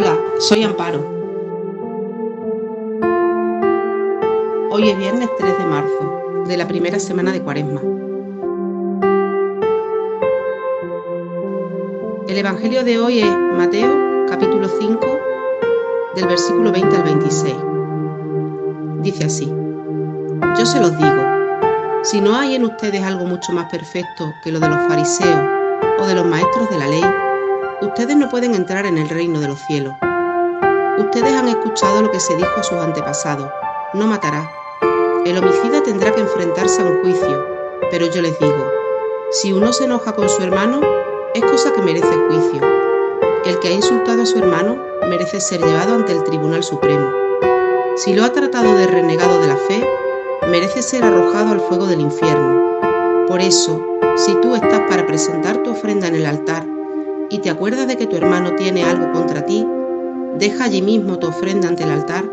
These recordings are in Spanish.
Hola, soy Amparo. Hoy es viernes 3 de marzo, de la primera semana de Cuaresma. El Evangelio de hoy es Mateo, capítulo 5, del versículo 20 al 26. Dice así, Yo se los digo, si no hay en ustedes algo mucho más perfecto que lo de los fariseos o de los maestros de la ley, ustedes no pueden entrar en el reino de los cielos. Ustedes han escuchado lo que se dijo a sus antepasados, no matarás. El homicida tendrá que enfrentarse a un juicio, pero yo les digo, si uno se enoja con su hermano, es cosa que merece juicio. El que ha insultado a su hermano merece ser llevado ante el Tribunal Supremo. Si lo ha tratado de renegado de la fe, merece ser arrojado al fuego del infierno. Por eso, si tú estás para presentar tu ofrenda en el altar y te acuerdas de que tu hermano tiene algo contra ti, deja allí mismo tu ofrenda ante el altar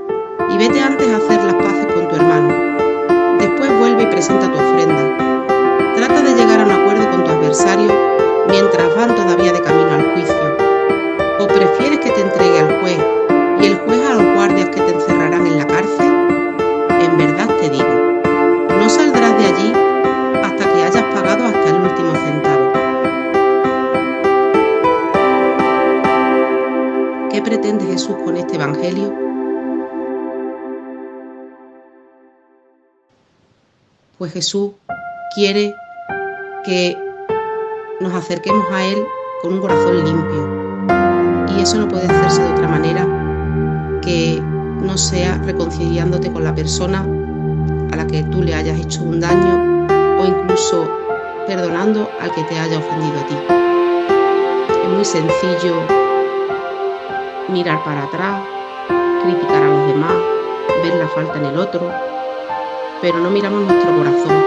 y vete antes a hacer las paces con tu hermano. Después vuelve y presenta tu ofrenda. Trata de llegar a un acuerdo con tu adversario mientras van todavía de camino al juicio. ¿O prefieres que te entregue al juez y el juez a los guardias que te encerrarán en la cárcel? En verdad este Evangelio? Pues Jesús quiere que nos acerquemos a Él con un corazón limpio. Y eso no puede hacerse de otra manera que no sea reconciliándote con la persona a la que tú le hayas hecho un daño o incluso perdonando al que te haya ofendido a ti. Es muy sencillo mirar para atrás, criticar a los demás, ver la falta en el otro, pero no miramos nuestro corazón.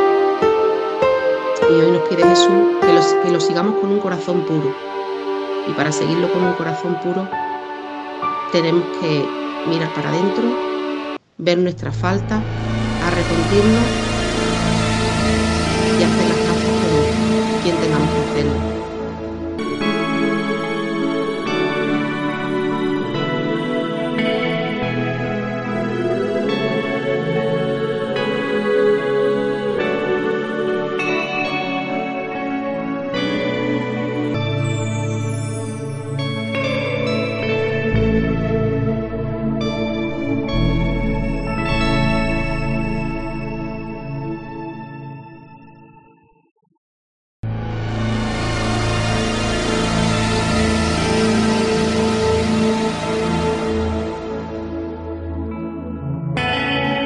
Y hoy nos pide Jesús que lo, que lo sigamos con un corazón puro. Y para seguirlo con un corazón puro, tenemos que mirar para adentro, ver nuestra falta, arrepentirnos y hacer las paces con quien tengamos que hacerlo.